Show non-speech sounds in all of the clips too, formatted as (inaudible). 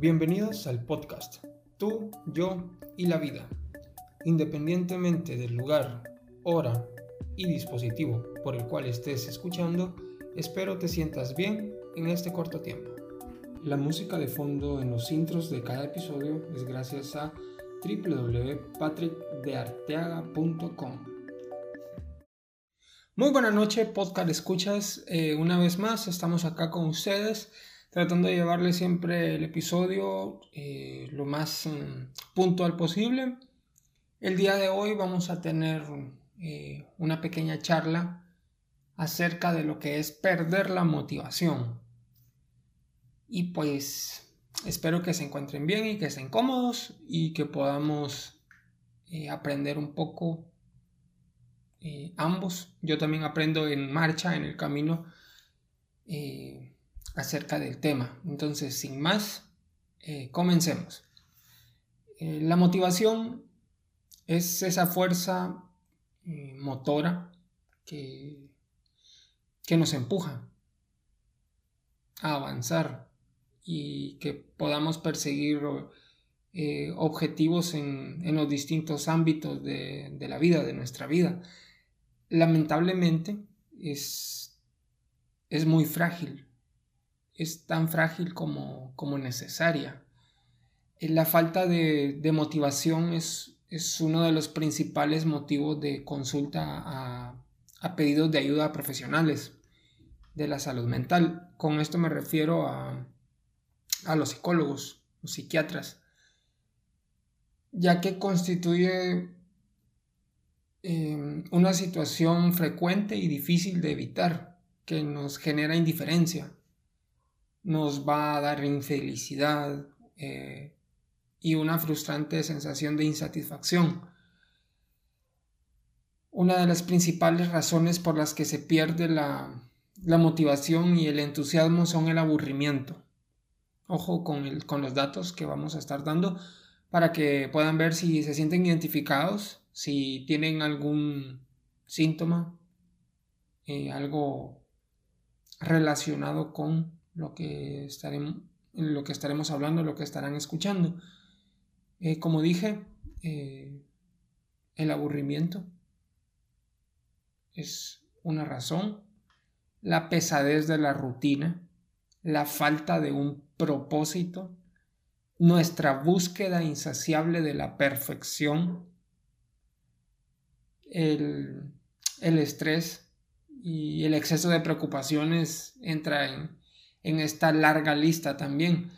Bienvenidos al podcast Tú, yo y la vida. Independientemente del lugar, hora y dispositivo por el cual estés escuchando, espero te sientas bien en este corto tiempo. La música de fondo en los intros de cada episodio es gracias a www.patrickdearteaga.com. Muy buena noche, podcast escuchas. Eh, una vez más, estamos acá con ustedes tratando de llevarle siempre el episodio eh, lo más mm, puntual posible. El día de hoy vamos a tener eh, una pequeña charla acerca de lo que es perder la motivación. Y pues espero que se encuentren bien y que estén cómodos y que podamos eh, aprender un poco ambos. Yo también aprendo en marcha, en el camino acerca del tema. Entonces, sin más, eh, comencemos. Eh, la motivación es esa fuerza eh, motora que, que nos empuja a avanzar y que podamos perseguir objetivos en, los distintos ámbitos de, de, la vida, de nuestra vida. Lamentablemente es, es muy frágil es tan frágil como, como necesaria. Eh, la falta de, motivación es, es, uno de los principales motivos de consulta a, a, pedidos de ayuda profesionales de la salud mental. Con esto me refiero a, a los psicólogos, los psiquiatras, ya que constituye em, una situación frecuente y difícil de evitar, que nos genera indiferencia nos va a dar infelicidad eh, y una frustrante sensación de insatisfacción. Una de las principales razones por las que se pierde la, motivación y el entusiasmo son el aburrimiento. Ojo con, con los datos que vamos a estar dando para que puedan ver si se sienten identificados, si tienen algún síntoma, eh, algo relacionado con lo que estaremos, lo que estaremos hablando, lo que estarán escuchando. Eh, como dije, eh, el aburrimiento es una razón, la pesadez de la rutina, la falta de un propósito, nuestra búsqueda insaciable de la perfección, el, el estrés y el exceso de preocupaciones entra en, en esta larga lista también.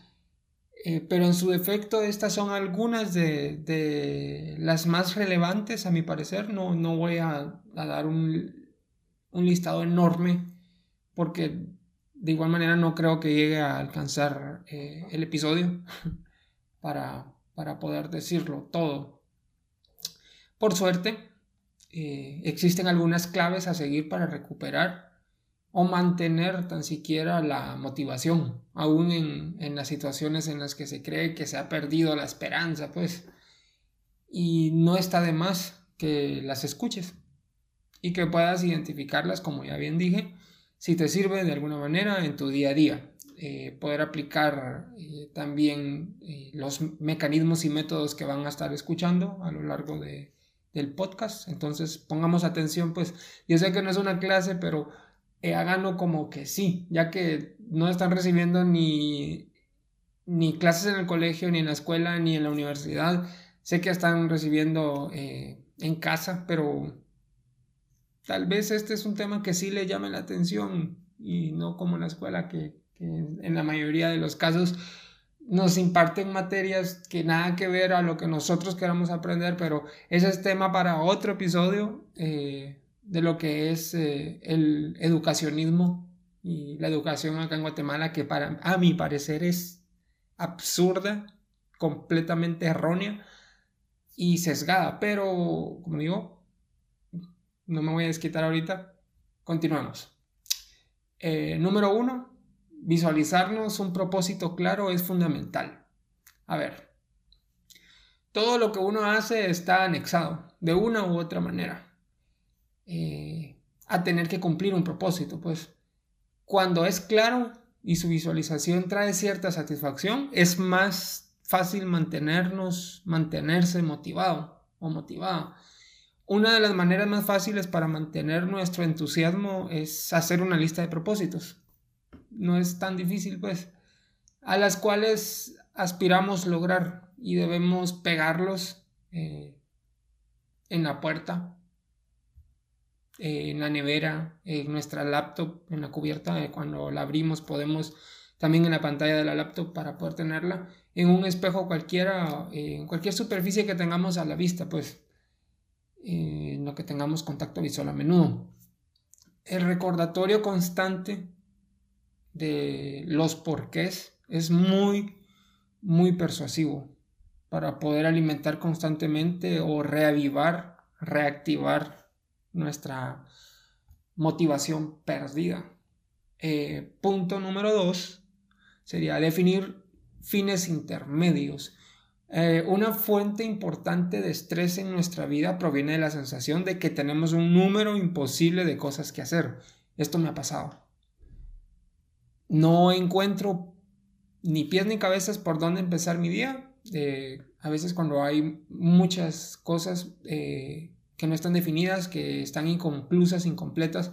Eh, pero en su defecto estas son algunas de, las más relevantes a mi parecer. No, no voy a, dar un, listado enorme porque de igual manera no creo que llegue a alcanzar eh, el episodio (laughs) para, para, poder decirlo todo. Por suerte, eh, existen algunas claves a seguir para recuperar o mantener tan siquiera la motivación, aún en, las situaciones en las que se cree que se ha perdido la esperanza, pues. Y no está de más que las escuches y que puedas identificarlas, como ya bien dije, si te sirve de alguna manera en tu día a día. Eh, poder aplicar eh, también eh, los mecanismos y métodos que van a estar escuchando a lo largo de, del podcast. Entonces pongamos atención, pues yo sé que no es una clase, pero eh, háganlo como que sí, ya que no están recibiendo ni, ni clases en el colegio, ni en la escuela, ni en la universidad. Sé que están recibiendo eh, en casa, pero tal vez este es un tema que sí le llame la atención y no como en la escuela que, en la mayoría de los casos nos imparten materias que nada que ver a lo que nosotros queramos aprender, pero ese es tema para otro episodio. Eh, de lo que es eh, el educacionismo y la educación acá en Guatemala, que para, a mi parecer es absurda, completamente errónea y sesgada. Pero, como digo, no me voy a desquitar ahorita. Continuamos. Eh, número uno, visualizarnos un propósito claro es fundamental. A ver, todo lo que uno hace está anexado de una u otra manera. Eh, a tener que cumplir un propósito. Pues cuando es claro, y su visualización trae cierta satisfacción, es más fácil mantenernos, mantenerse motivado o motivada. Una de las maneras más fáciles para mantener nuestro entusiasmo es hacer una lista de propósitos. No es tan difícil, pues, a las cuales aspiramos lograr y debemos pegarlos eh, en la puerta, en la nevera, en nuestra laptop, en la cubierta. Cuando la abrimos podemos también en la pantalla de la laptop para poder tenerla, en un espejo cualquiera, en cualquier superficie que tengamos a la vista, pues en lo que tengamos contacto visual a menudo. El recordatorio constante de los porqués es muy, muy persuasivo para poder alimentar constantemente o reavivar, reactivar nuestra motivación perdida. Eh, punto número dos sería definir fines intermedios. Eh, una fuente importante de estrés en nuestra vida proviene de la sensación de que tenemos un número imposible de cosas que hacer. Esto me ha pasado. No encuentro ni pies ni cabezas por dónde empezar mi día. Eh, a veces cuando hay muchas cosas eh, que no están definidas, que están inconclusas, incompletas,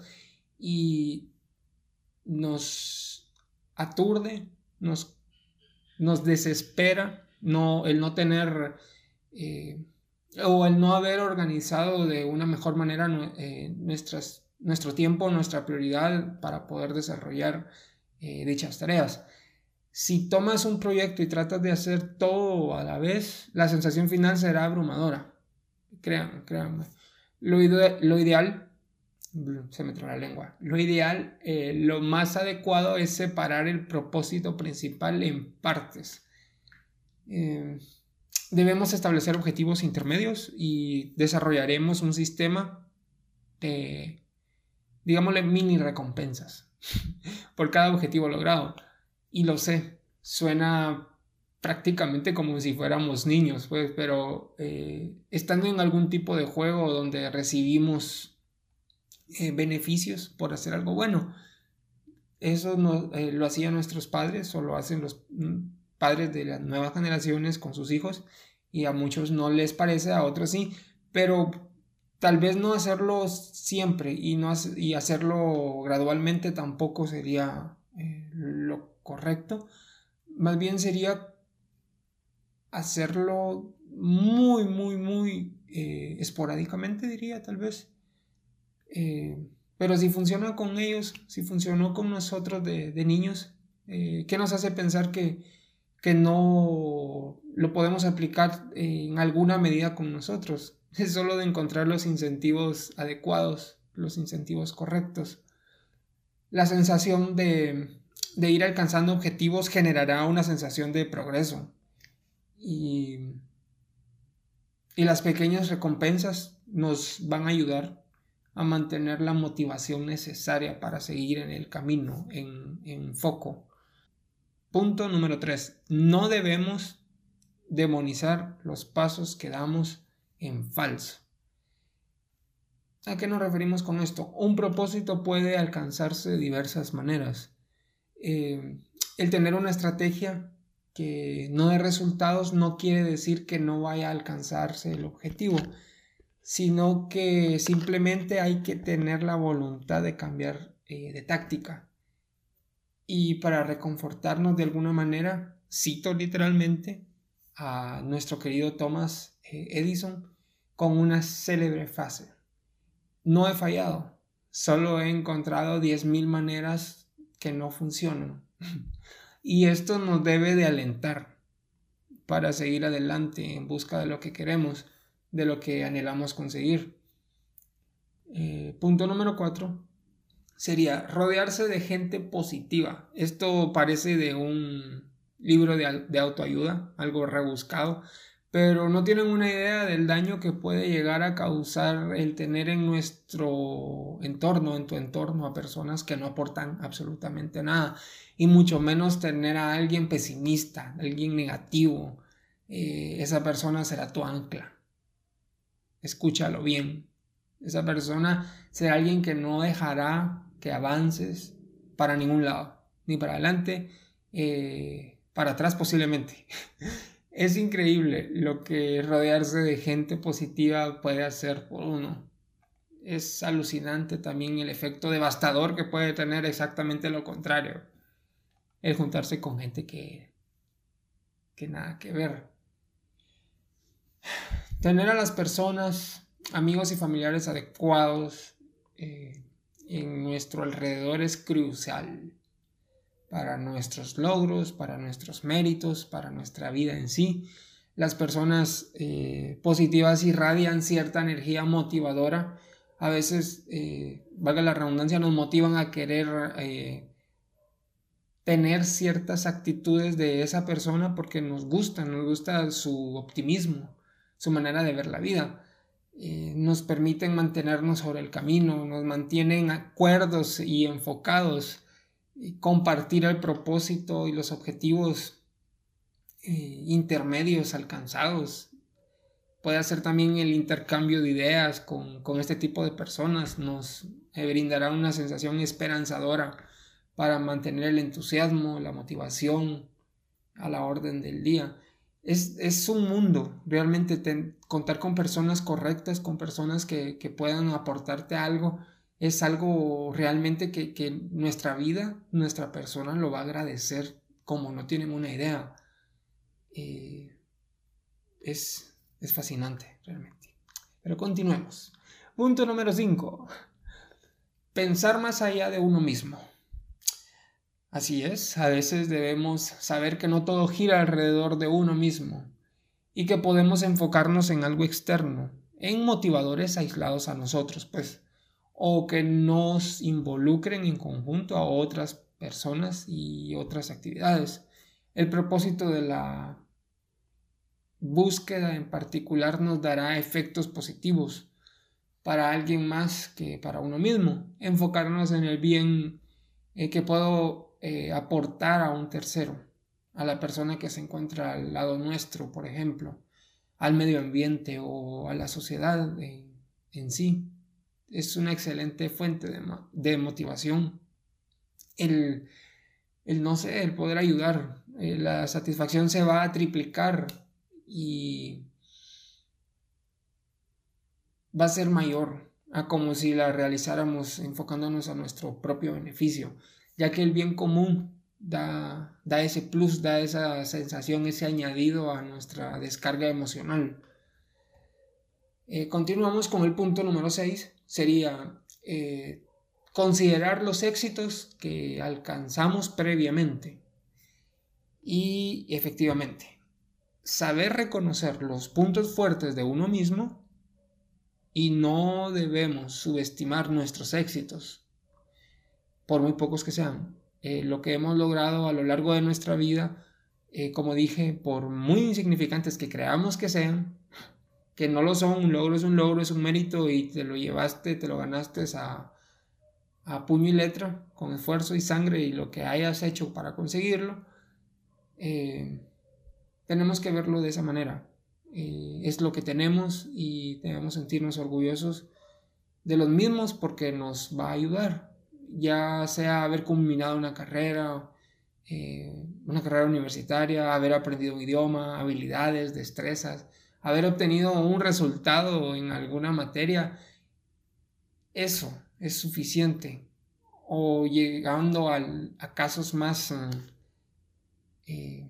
y nos aturde, nos, desespera no, el no tener eh, o el no haber organizado de una mejor manera eh, nuestras, nuestro tiempo, nuestra prioridad para poder desarrollar eh, dichas tareas. Si tomas un proyecto y tratas de hacer todo a la vez, la sensación final será abrumadora. Créanme, créanme. Lo, ideal, se me trae la lengua, lo ideal, lo más adecuado es separar el propósito principal en partes eh, debemos establecer objetivos intermedios y desarrollaremos un sistema de, digámosle, mini recompensas (laughs) por cada objetivo logrado. Y lo sé, suena prácticamente como si fuéramos niños, pues, pero eh, estando en algún tipo de juego donde recibimos eh, beneficios por hacer algo bueno, eso no, lo hacían nuestros padres o lo hacen los mm, padres de las nuevas generaciones con sus hijos y a muchos no les parece, a otros sí, pero tal vez no hacerlo siempre y, no y hacerlo gradualmente tampoco sería eh, lo correcto. Más bien sería hacerlo muy, muy, muy eh, esporádicamente, diría tal vez. Eh, pero si funciona con ellos, si funcionó con nosotros de, niños, ¿qué nos hace pensar que, que no lo podemos aplicar en alguna medida con nosotros. (laughs) Es solo de encontrar los incentivos adecuados, los incentivos correctos. La sensación de, de ir alcanzando objetivos generará una sensación de progreso. Y, las pequeñas recompensas nos van a ayudar a mantener la motivación necesaria para seguir en el camino, en, en foco. Punto número 3. No debemos demonizar los pasos que damos en falso. ¿A qué nos referimos con esto? Un propósito puede alcanzarse de diversas maneras. Eh, el tener una estrategia que no dé resultados no quiere decir que no vaya a alcanzarse el objetivo, sino que simplemente hay que tener la voluntad de cambiar eh, de táctica. Y para reconfortarnos de alguna manera, cito literalmente a nuestro querido Thomas eh, Edison con una célebre frase. No he fallado, solo he encontrado 10.000 maneras que no funcionan. (laughs) y esto nos debe de alentar para seguir adelante en busca de lo que queremos, de lo que anhelamos conseguir. Eh, punto número 4 sería rodearse de gente positiva. Esto parece de un libro de, autoayuda, algo rebuscado, pero no tienen una idea del daño que puede llegar a causar el tener en nuestro entorno, en tu entorno, a personas que no aportan absolutamente nada, y mucho menos tener a alguien pesimista, alguien negativo. Eh, esa persona será tu ancla. Escúchalo bien. Esa persona será alguien que no dejará que avances para ningún lado. ni para adelante, eh, para atrás posiblemente. (laughs) es increíble lo que rodearse de gente positiva puede hacer por uno. Es alucinante también el efecto devastador que puede tener exactamente lo contrario. El juntarse con gente que, que nada que ver. Tener a las personas, amigos y familiares adecuados eh, en nuestro alrededor es crucial para nuestros logros, para nuestros méritos, para nuestra vida en sí. Las personas eh, positivas irradian cierta energía motivadora. A veces, eh, valga la redundancia, nos motivan a querer tener ciertas actitudes de esa persona porque nos gusta, nos gusta su optimismo, su manera de ver la vida. Eh, nos permiten mantenernos sobre el camino, nos mantienen acuerdos y enfocados, compartir el propósito y los objetivos eh, intermedios alcanzados. Puede hacer también el intercambio de ideas con, con este tipo de personas, nos brindará una sensación esperanzadora para mantener el entusiasmo, la motivación a la orden del día. Es, un mundo, realmente contar con personas correctas, con personas que, puedan aportarte algo, es algo realmente que, nuestra vida, nuestra persona lo va a agradecer como no tienen una idea. Eh, es, es fascinante, realmente. Pero continuemos. Punto número 5. Pensar más allá de uno mismo. Así es, a veces debemos saber que no todo gira alrededor de uno mismo y que podemos enfocarnos en algo externo, en motivadores aislados a nosotros, pues, o que nos involucren en conjunto a otras personas y otras actividades. El propósito de la búsqueda en particular nos dará efectos positivos para alguien más que para uno mismo. Enfocarnos en el bien eh, que puedo eh, aportar a un tercero, a la persona que se encuentra al lado nuestro, por ejemplo, al medio ambiente o a la sociedad en, sí. Es una excelente fuente de, motivación. El, no sé, el poder ayudar, eh, la satisfacción se va a triplicar y va a ser mayor a como si la realizáramos enfocándonos a nuestro propio beneficio ya que el bien común da, da ese plus, da esa sensación, ese añadido a nuestra descarga emocional. Eh, continuamos con el punto número 6, sería eh, considerar los éxitos que alcanzamos previamente. Y efectivamente, saber reconocer los puntos fuertes de uno mismo y no debemos subestimar nuestros éxitos por muy pocos que sean. Eh, lo que hemos logrado a lo largo de nuestra vida, eh, como dije, por muy insignificantes que creamos que sean, que no lo son, un logro es un logro, es un mérito y te lo llevaste, te lo ganaste a, a puño y letra, con esfuerzo y sangre y lo que hayas hecho para conseguirlo, eh, tenemos que verlo de esa manera. es lo que tenemos y debemos sentirnos orgullosos de los mismos porque nos va a ayudar ya sea haber culminado una carrera, eh, una carrera universitaria, haber aprendido un idioma, habilidades, destrezas, haber obtenido un resultado en alguna materia, eso es suficiente. O llegando a casos más eh,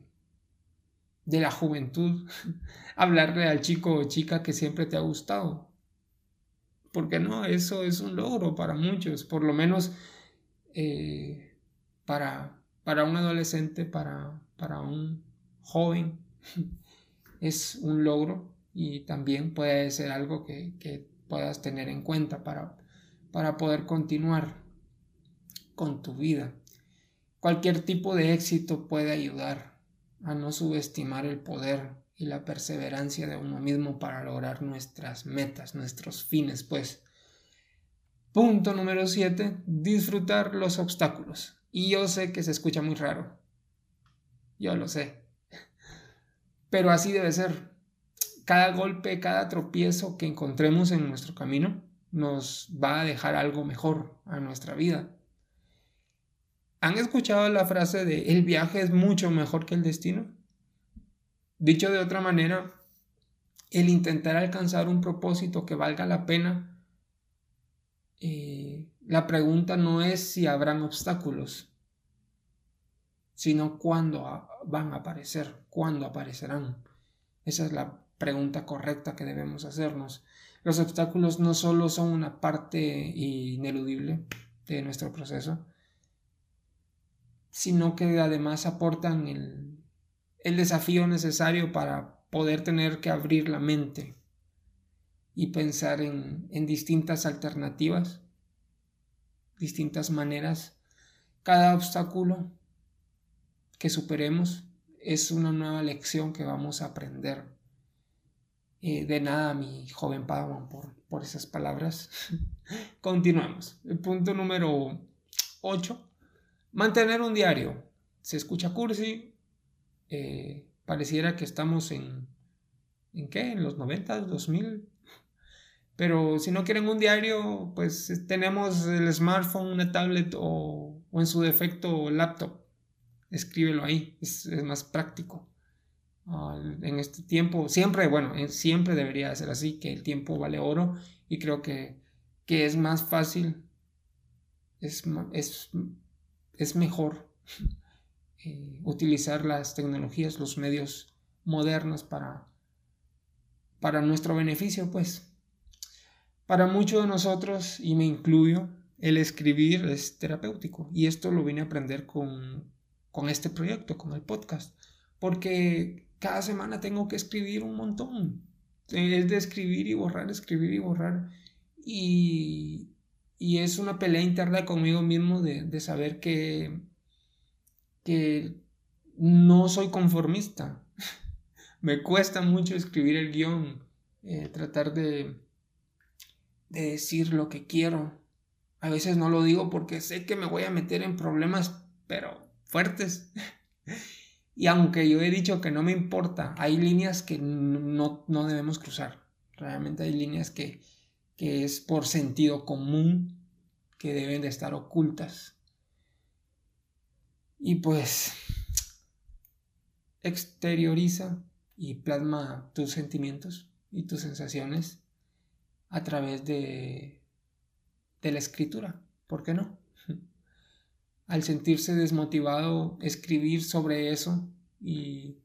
de la juventud, (laughs) hablarle al chico o chica que siempre te ha gustado porque no, eso es un logro para muchos, por lo menos eh, para, para un adolescente, para, para un joven, (laughs) es un logro y también puede ser algo que, que puedas tener en cuenta para, para poder continuar con tu vida. Cualquier tipo de éxito puede ayudar a no subestimar el poder y la perseverancia de uno mismo para lograr nuestras metas, nuestros fines, pues. Punto número 7, disfrutar los obstáculos. Y yo sé que se escucha muy raro. Yo lo sé. Pero así debe ser. Cada golpe, cada tropiezo que encontremos en nuestro camino nos va a dejar algo mejor a nuestra vida. ¿Han escuchado la frase de el viaje es mucho mejor que el destino? Dicho de otra manera, el intentar alcanzar un propósito que valga la pena, eh, la pregunta no es si habrán obstáculos, sino cuándo van a aparecer, cuándo aparecerán. Esa es la pregunta correcta que debemos hacernos. Los obstáculos no solo son una parte ineludible de nuestro proceso, sino que además aportan el, desafío necesario para poder tener que abrir la mente y pensar en, en distintas alternativas, distintas maneras. Cada obstáculo que superemos es una nueva lección que vamos a aprender. Eh, de nada, mi joven Padawan, por, por esas palabras. (laughs) Continuamos. El punto número 8. Mantener un diario. Se escucha cursi. Eh, pareciera que estamos en... ¿En qué? ¿En los 90, 2000? Pero si no quieren un diario, pues tenemos el smartphone, una tablet o, o en su defecto laptop escríbelo ahí, es, más práctico. en este tiempo, siempre, bueno, siempre debería ser así, que el tiempo vale oro y creo que, que es más fácil, es, es, es mejor (laughs) eh, utilizar las tecnologías, los medios modernos para, para nuestro beneficio, pues. Para muchos de nosotros, y me incluyo, el escribir es terapéutico y esto lo vine a aprender con, con este proyecto, con el podcast, porque cada semana tengo que escribir un montón. Es de escribir y borrar, escribir y borrar. Y, y es una pelea interna conmigo mismo de, saber que, que no soy conformista. (laughs) Me cuesta mucho escribir el guion, eh, tratar de, de decir lo que quiero. A veces no lo digo porque sé que me voy a meter en problemas, pero fuertes. y aunque yo he dicho que no me importa, hay líneas que no, debemos cruzar. Realmente hay líneas que, que es por sentido común que deben de estar ocultas. Y pues exterioriza y plasma tus sentimientos y tus sensaciones a través de, de la escritura. ¿Por qué no? Al sentirse desmotivado, escribir sobre eso y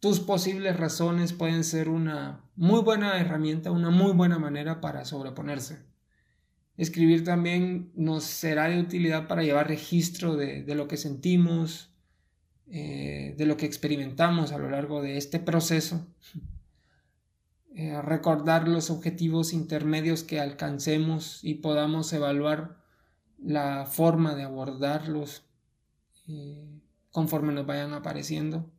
tus posibles razones pueden ser una muy buena herramienta, una muy buena manera para sobreponerse. Escribir también nos será de utilidad para llevar registro de, lo que sentimos, eh, de lo que experimentamos a lo largo de este proceso. Eh, recordar los objetivos intermedios que alcancemos y podamos evaluar la forma de abordarlos eh, conforme nos vayan apareciendo.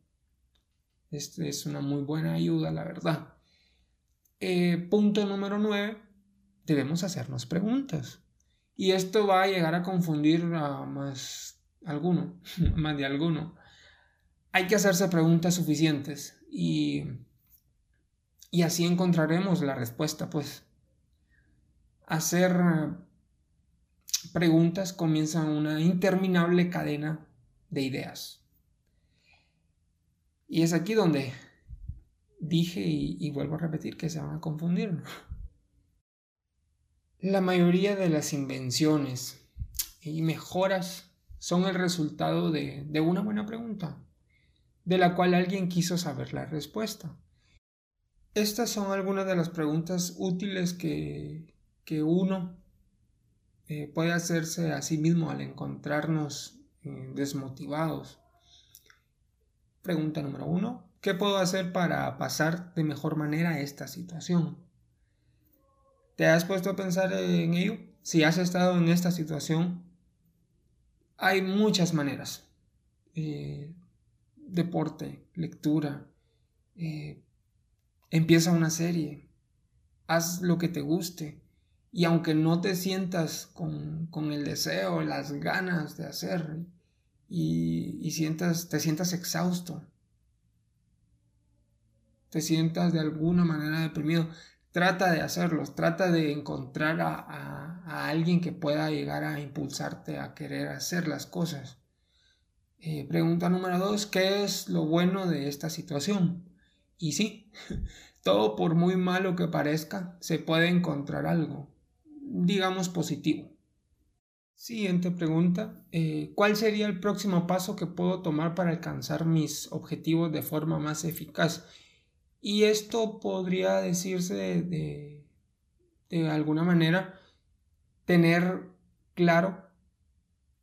Este es una muy buena ayuda, la verdad. Eh, punto número 9. Debemos hacernos preguntas. Y esto va a llegar a confundir a más alguno, (laughs) más de alguno. Hay que hacerse preguntas suficientes y, y así encontraremos la respuesta, pues. Hacer preguntas comienzan una interminable cadena de ideas. Y es aquí donde dije y, vuelvo a repetir que se van a confundir. La mayoría de las invenciones y mejoras son el resultado de, una buena pregunta, de la cual alguien quiso saber la respuesta. Estas son algunas de las preguntas útiles que, que uno eh, puede hacerse a sí mismo al encontrarnos eh, desmotivados. Pregunta número uno, ¿qué puedo hacer para pasar de mejor manera esta situación? ¿Te has puesto a pensar en ello? Si has estado en esta situación, hay muchas maneras. Eh, deporte, lectura, empieza una serie, haz lo que te guste, y aunque no te sientas con, el deseo, las ganas de hacer y, sientas, te sientas exhausto, te sientas de alguna manera deprimido, trata de hacerlos, trata de encontrar a, alguien que pueda llegar a impulsarte a querer hacer las cosas. Eh, pregunta número dos, ¿qué es lo bueno de esta situación? Y sí, (laughs) todo por muy malo que parezca, se puede encontrar algo, digamos positivo. Siguiente pregunta, eh, ¿cuál sería el próximo paso que puedo tomar para alcanzar mis objetivos de forma más eficaz? Y esto podría decirse de, de, alguna manera tener claro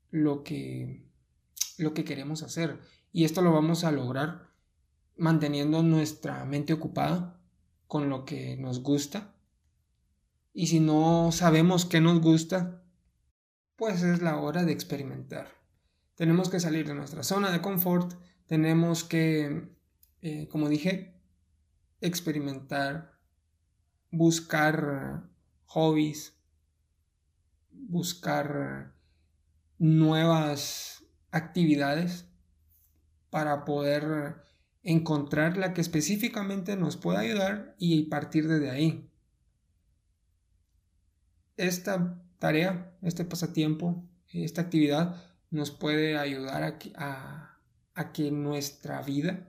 lo que, lo que queremos hacer. Y esto lo vamos a lograr manteniendo nuestra mente ocupada con lo que nos gusta. Y si no sabemos qué nos gusta, pues es la hora de experimentar. Tenemos que salir de nuestra zona de confort, tenemos que, eh, como dije, experimentar, buscar hobbies, buscar nuevas actividades para poder encontrar la que específicamente nos pueda ayudar y partir desde ahí. Esta tarea, este pasatiempo, esta actividad nos puede ayudar a, que nuestra vida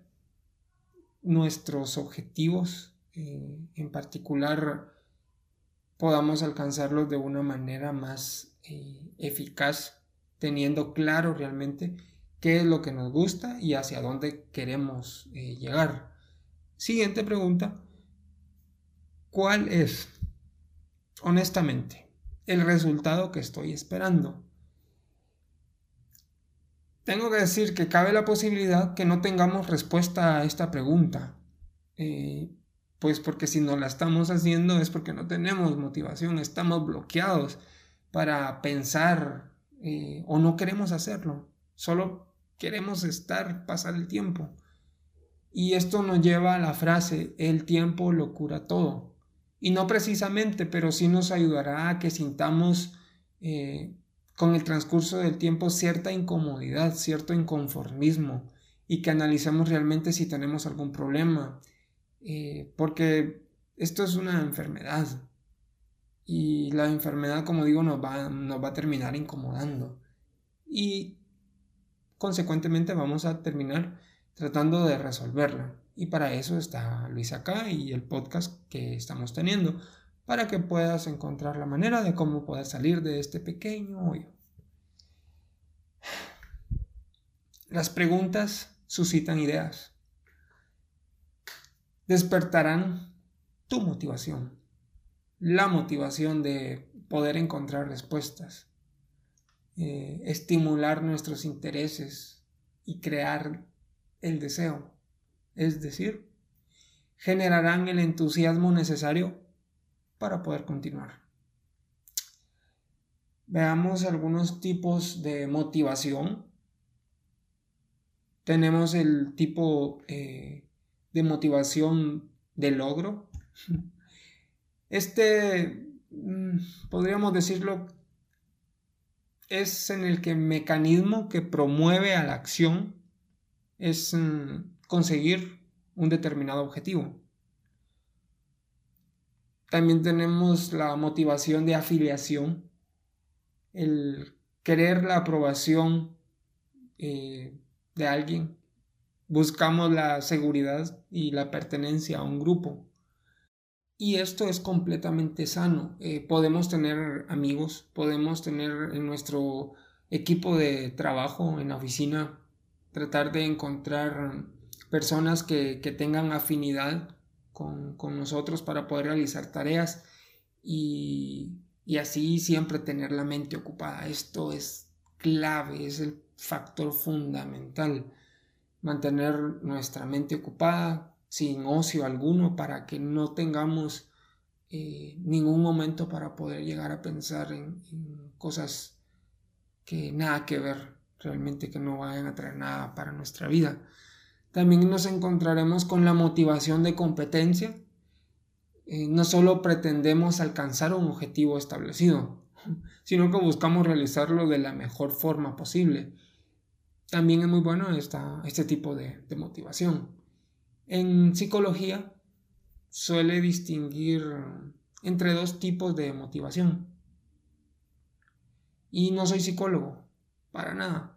nuestros objetivos eh, en particular podamos alcanzarlos de una manera más eh, eficaz, teniendo claro realmente qué es lo que nos gusta y hacia dónde queremos eh, llegar. Siguiente pregunta. ¿Cuál es, honestamente, el resultado que estoy esperando? Tengo que decir que cabe la posibilidad que no tengamos respuesta a esta pregunta. Eh, pues porque si no la estamos haciendo es porque no tenemos motivación, estamos bloqueados para pensar eh, o no queremos hacerlo, solo queremos estar, pasar el tiempo. Y esto nos lleva a la frase, el tiempo lo cura todo. Y no precisamente, pero sí nos ayudará a que sintamos eh, con el transcurso del tiempo cierta incomodidad, cierto inconformismo y que analicemos realmente si tenemos algún problema, eh, porque esto es una enfermedad y la enfermedad, como digo, nos va, nos va a terminar incomodando y consecuentemente vamos a terminar tratando de resolverla. Y para eso está Luis acá y el podcast que estamos teniendo para que puedas encontrar la manera de cómo poder salir de este pequeño hoyo. Las preguntas suscitan ideas. Despertarán tu motivación, la motivación de poder encontrar respuestas, eh, estimular nuestros intereses y crear el deseo. Es decir, generarán el entusiasmo necesario para poder continuar. Veamos algunos tipos de motivación. Tenemos el tipo eh, de motivación de logro. (laughs) Este, mm, podríamos decirlo, es en el que el mecanismo que promueve a la acción es mm, conseguir un determinado objetivo. También tenemos la motivación de afiliación, el querer la aprobación eh, de alguien. Buscamos la seguridad y la pertenencia a un grupo. Y esto es completamente sano. Eh, podemos tener amigos, podemos tener en nuestro equipo de trabajo, en la oficina, tratar de encontrar personas que, que tengan afinidad con, nosotros para poder realizar tareas y, y así siempre tener la mente ocupada. Esto es clave, es el factor fundamental. Mantener nuestra mente ocupada sin ocio alguno para que no tengamos eh, ningún momento para poder llegar a pensar en, en, cosas que nada que ver, realmente que no vayan a traer nada para nuestra vida. También nos encontraremos con la motivación de competencia. Eh, no solo pretendemos alcanzar un objetivo establecido, (laughs) sino que buscamos realizarlo de la mejor forma posible. También es muy bueno esta, este tipo de, de motivación. En psicología suele distinguir entre dos tipos de motivación. Y no soy psicólogo, para nada.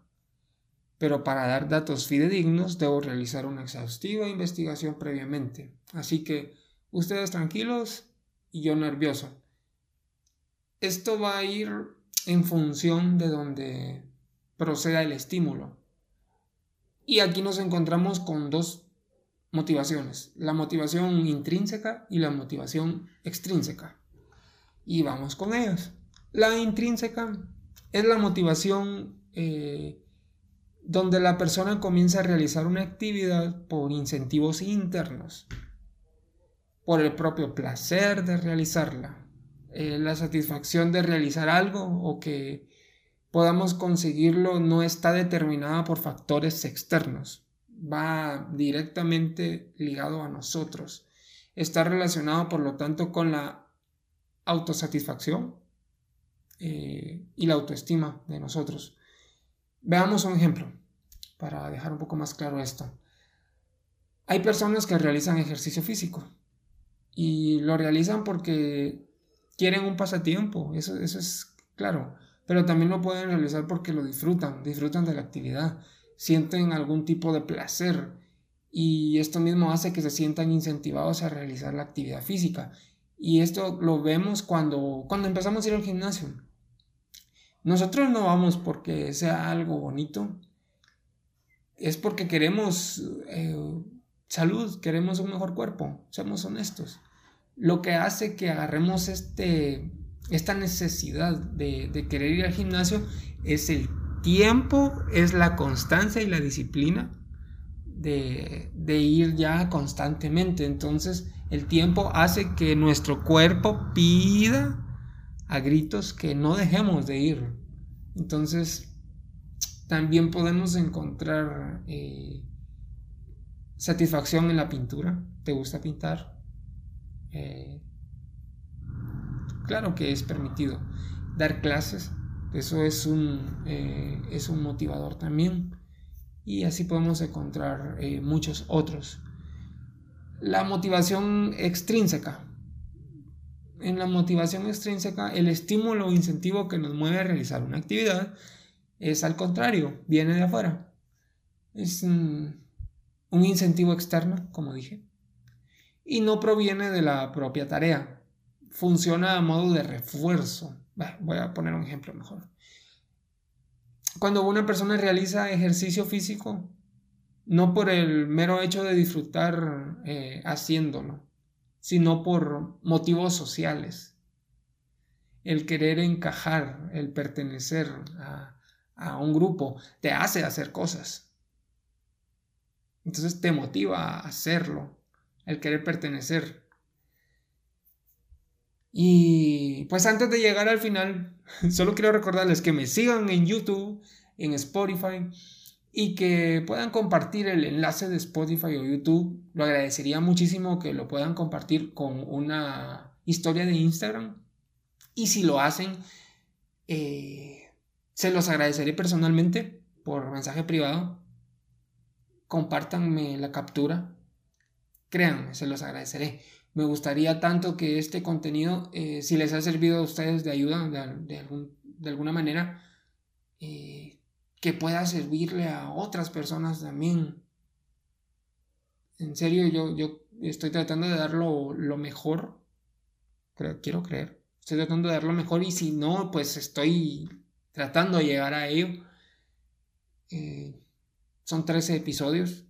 Pero para dar datos fidedignos debo realizar una exhaustiva investigación previamente. Así que ustedes tranquilos y yo nervioso. Esto va a ir en función de donde proceda el estímulo. Y aquí nos encontramos con dos motivaciones, la motivación intrínseca y la motivación extrínseca. Y vamos con ellas. La intrínseca es la motivación eh, donde la persona comienza a realizar una actividad por incentivos internos, por el propio placer de realizarla, eh, la satisfacción de realizar algo o que podamos conseguirlo no está determinada por factores externos, va directamente ligado a nosotros. Está relacionado, por lo tanto, con la autosatisfacción eh, y la autoestima de nosotros. Veamos un ejemplo para dejar un poco más claro esto. Hay personas que realizan ejercicio físico y lo realizan porque quieren un pasatiempo, eso, es claro, pero también lo pueden realizar porque lo disfrutan, disfrutan de la actividad, sienten algún tipo de placer y esto mismo hace que se sientan incentivados a realizar la actividad física. Y esto lo vemos cuando, cuando empezamos a ir al gimnasio. Nosotros no vamos porque sea algo bonito, es porque queremos eh, salud, queremos un mejor cuerpo, seamos honestos lo que hace que agarremos este, esta necesidad de, querer ir al gimnasio es el tiempo, es la constancia y la disciplina de, de, ir ya constantemente. Entonces el tiempo hace que nuestro cuerpo pida a gritos que no dejemos de ir. Entonces también podemos encontrar eh, satisfacción en la pintura. ¿Te gusta pintar? Eh, claro que es permitido dar clases, eso es un, eh, es un motivador también. Y así podemos encontrar muchos otros. La motivación extrínseca. En la motivación extrínseca, el estímulo o incentivo que nos mueve a realizar una actividad es al contrario, viene de afuera. Es un incentivo externo, como dije y no proviene de la propia tarea. Funciona a modo de refuerzo. voy a poner un ejemplo mejor. Cuando una persona realiza ejercicio físico, no por el mero hecho de disfrutar eh, haciéndolo, sino por motivos sociales. El querer encajar, el pertenecer a, a un grupo, te hace hacer cosas. Entonces te motiva a hacerlo el querer pertenecer. Y pues antes de llegar al final, (laughs) solo quiero recordarles que me sigan en YouTube, en Spotify y que puedan compartir el enlace de Spotify o YouTube. Lo agradecería muchísimo que lo puedan compartir con una historia de Instagram. Y si lo hacen, eh, se los agradeceré personalmente por mensaje privado. Compártanme la captura Créanme, se los agradeceré. Me gustaría tanto que este contenido, eh, si les ha servido a ustedes de ayuda de, alguna manera, eh, que pueda servirle a otras personas también. En serio, yo, yo estoy tratando de dar lo, mejor. quiero creer. Estoy tratando de dar lo mejor y si no, pues estoy tratando de llegar a ello. Eh, son 13 episodios.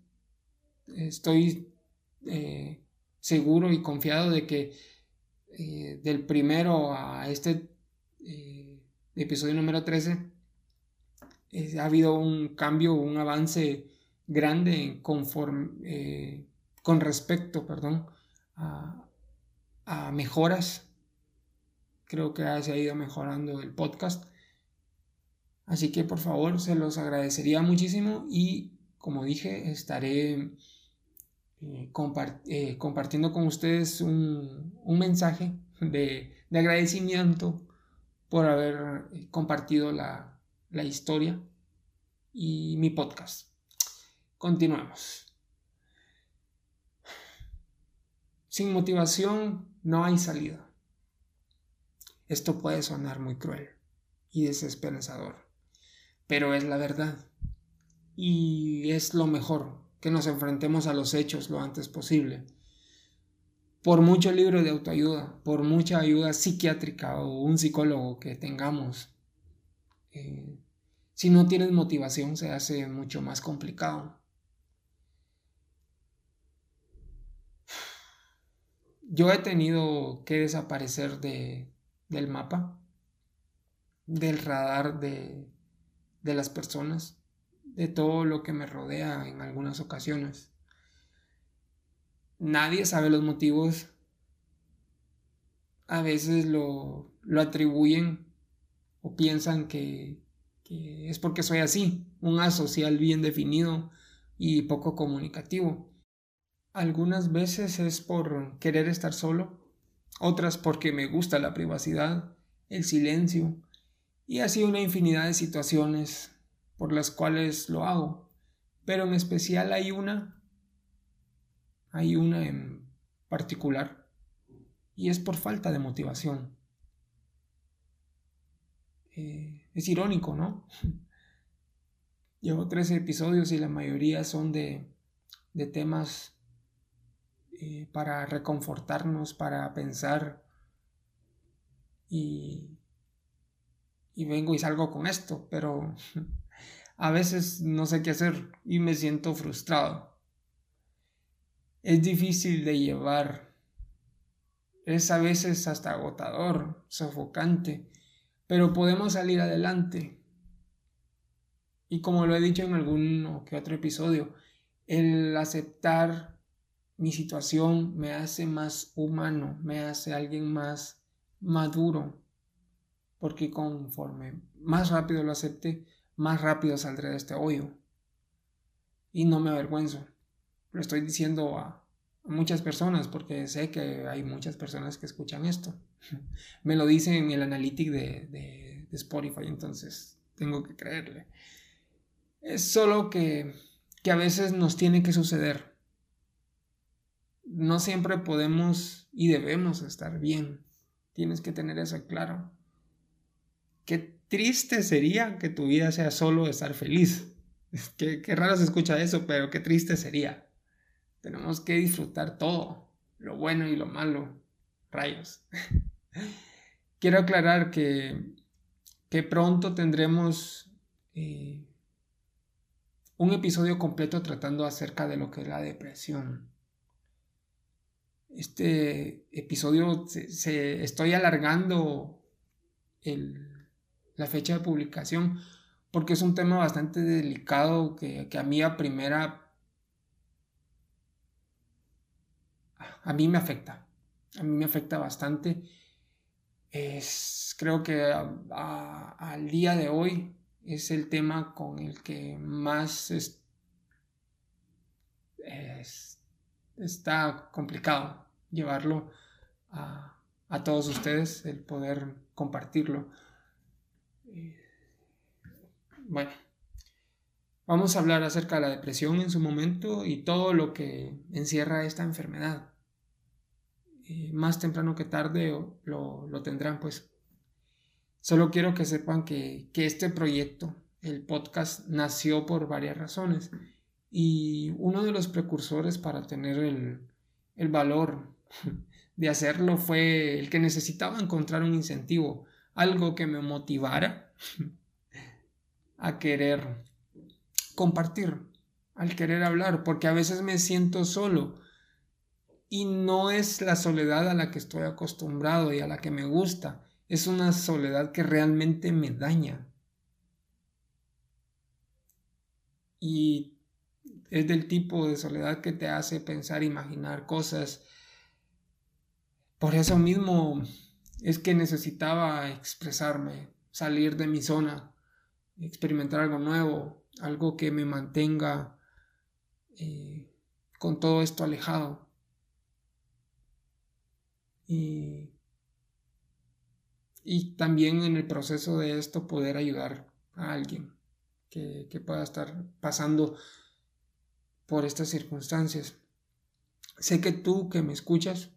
Estoy eh, seguro y confiado de que eh, del primero a este episodio número 13 ha habido un cambio, un avance grande conforme, con respecto perdón, a, mejoras. Creo que se ha ido mejorando el podcast. Así que por favor se los agradecería muchísimo y como dije estaré eh, eh, compartiendo con ustedes un, mensaje de, agradecimiento por haber eh, compartido la, la historia y mi podcast. Continuemos. Sin motivación no hay salida. Esto puede sonar muy cruel y desesperanzador, pero es la verdad. Y es lo mejor que nos enfrentemos a los hechos lo antes posible. Por mucho libro de autoayuda, por mucha ayuda psiquiátrica o un psicólogo que tengamos, eh, si no tienes motivación se hace mucho más complicado. Yo he tenido que desaparecer de, del mapa, del radar de, de las personas, de todo lo que me rodea en algunas ocasiones. Nadie sabe los motivos. A veces lo, lo atribuyen o piensan que, es porque soy así, un asocial bien definido y poco comunicativo. Algunas veces es por querer estar solo, otras porque me gusta la privacidad, el silencio y así una infinidad de situaciones por las cuales lo hago. Pero en especial hay una, hay una en particular y es por falta de motivación. Eh, es irónico, ¿no? (laughs) Llevo tres episodios y la mayoría son de, de temas eh, para reconfortarnos, para pensar y, y vengo y salgo con esto, pero (laughs) a veces no sé qué hacer y me siento frustrado. Es difícil de llevar, es a veces hasta agotador, sofocante, pero podemos salir adelante. Y como lo he dicho en algún que otro episodio, el aceptar mi situación me hace más humano, me hace alguien más maduro, porque conforme más rápido lo acepte, más rápido saldré de este hoyo. Y no me avergüenzo. Lo estoy diciendo a, muchas personas porque sé que hay muchas personas que escuchan esto. (laughs) me lo dicen en el analytic de, de, de Spotify, entonces tengo que creerle. Es solo que, que a veces nos tiene que suceder no siempre podemos y debemos estar bien. Tienes que tener eso claro. Qué triste sería que tu vida sea solo estar feliz. (laughs) Qué, qué raro se escucha eso, pero qué triste sería. Tenemos que disfrutar todo, lo bueno y lo malo. Rayos. (laughs) Quiero aclarar que, que pronto tendremos eh, un episodio completo tratando acerca de lo que es la depresión este episodio se, estoy alargando la fecha de publicación porque es un tema bastante delicado que, a mí a primera a mí me afecta a mí me afecta bastante es creo que al día de hoy es el tema con el que más está complicado llevarlo a, todos ustedes, el poder compartirlo. Bueno, vamos a hablar acerca de la depresión en su momento y todo lo que encierra esta enfermedad. Eh, más temprano que tarde lo, lo, tendrán, pues. Solo quiero que sepan que, este proyecto, el podcast, nació por varias razones. Y uno de los precursores para tener el, el valor (laughs) de hacerlo fue el que necesitaba encontrar un incentivo, algo que me motivara (laughs) a querer compartir, al querer hablar, porque a veces me siento solo y no es la soledad a la que estoy acostumbrado y a la que me gusta, es una soledad que realmente me daña. Y es del tipo de soledad que te hace pensar, imaginar cosas por eso mismo es que necesitaba expresarme, salir de mi zona, experimentar algo nuevo, algo que me mantenga eh, con todo esto alejado. Y, también en el proceso de esto poder ayudar a alguien que, que pueda estar pasando por estas circunstancias. sé que tú que me escuchas,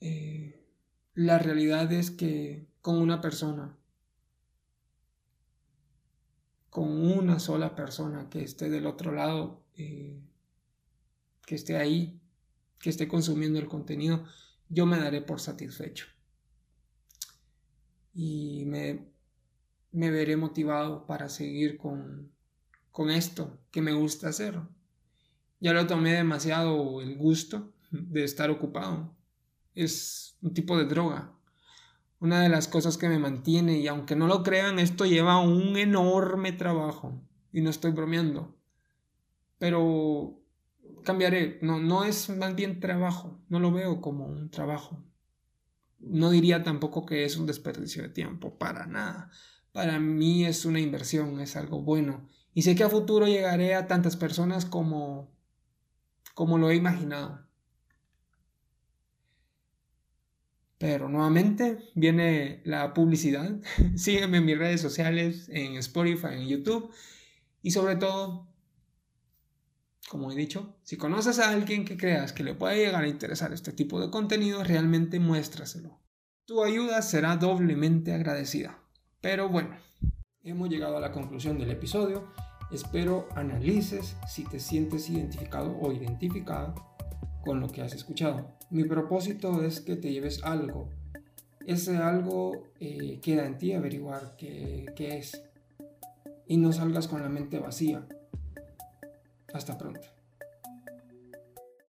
eh, la realidad es que con una persona, con una sola persona que esté del otro lado, eh, que esté ahí, que esté consumiendo el contenido, yo me daré por satisfecho. Y me, me veré motivado para seguir con, con esto que me gusta hacer. Ya lo tomé demasiado el gusto de estar ocupado. Es un tipo de droga. Una de las cosas que me mantiene, y aunque no lo crean, esto lleva un enorme trabajo. Y no estoy bromeando. Pero cambiaré. No, no es más bien trabajo. No lo veo como un trabajo. No diría tampoco que es un desperdicio de tiempo. Para nada. Para mí es una inversión, es algo bueno. Y sé que a futuro llegaré a tantas personas como, como lo he imaginado. Pero nuevamente viene la publicidad. (laughs) Sígueme en mis redes sociales, en Spotify, en YouTube. Y sobre todo, como he dicho, si conoces a alguien que creas que le puede llegar a interesar este tipo de contenido, realmente muéstraselo. Tu ayuda será doblemente agradecida. Pero bueno, hemos llegado a la conclusión del episodio. Espero analices si te sientes identificado o identificada con lo que has escuchado. Mi propósito es que te lleves algo. Ese algo eh, queda en ti averiguar qué, qué es. Y no salgas con la mente vacía. Hasta pronto.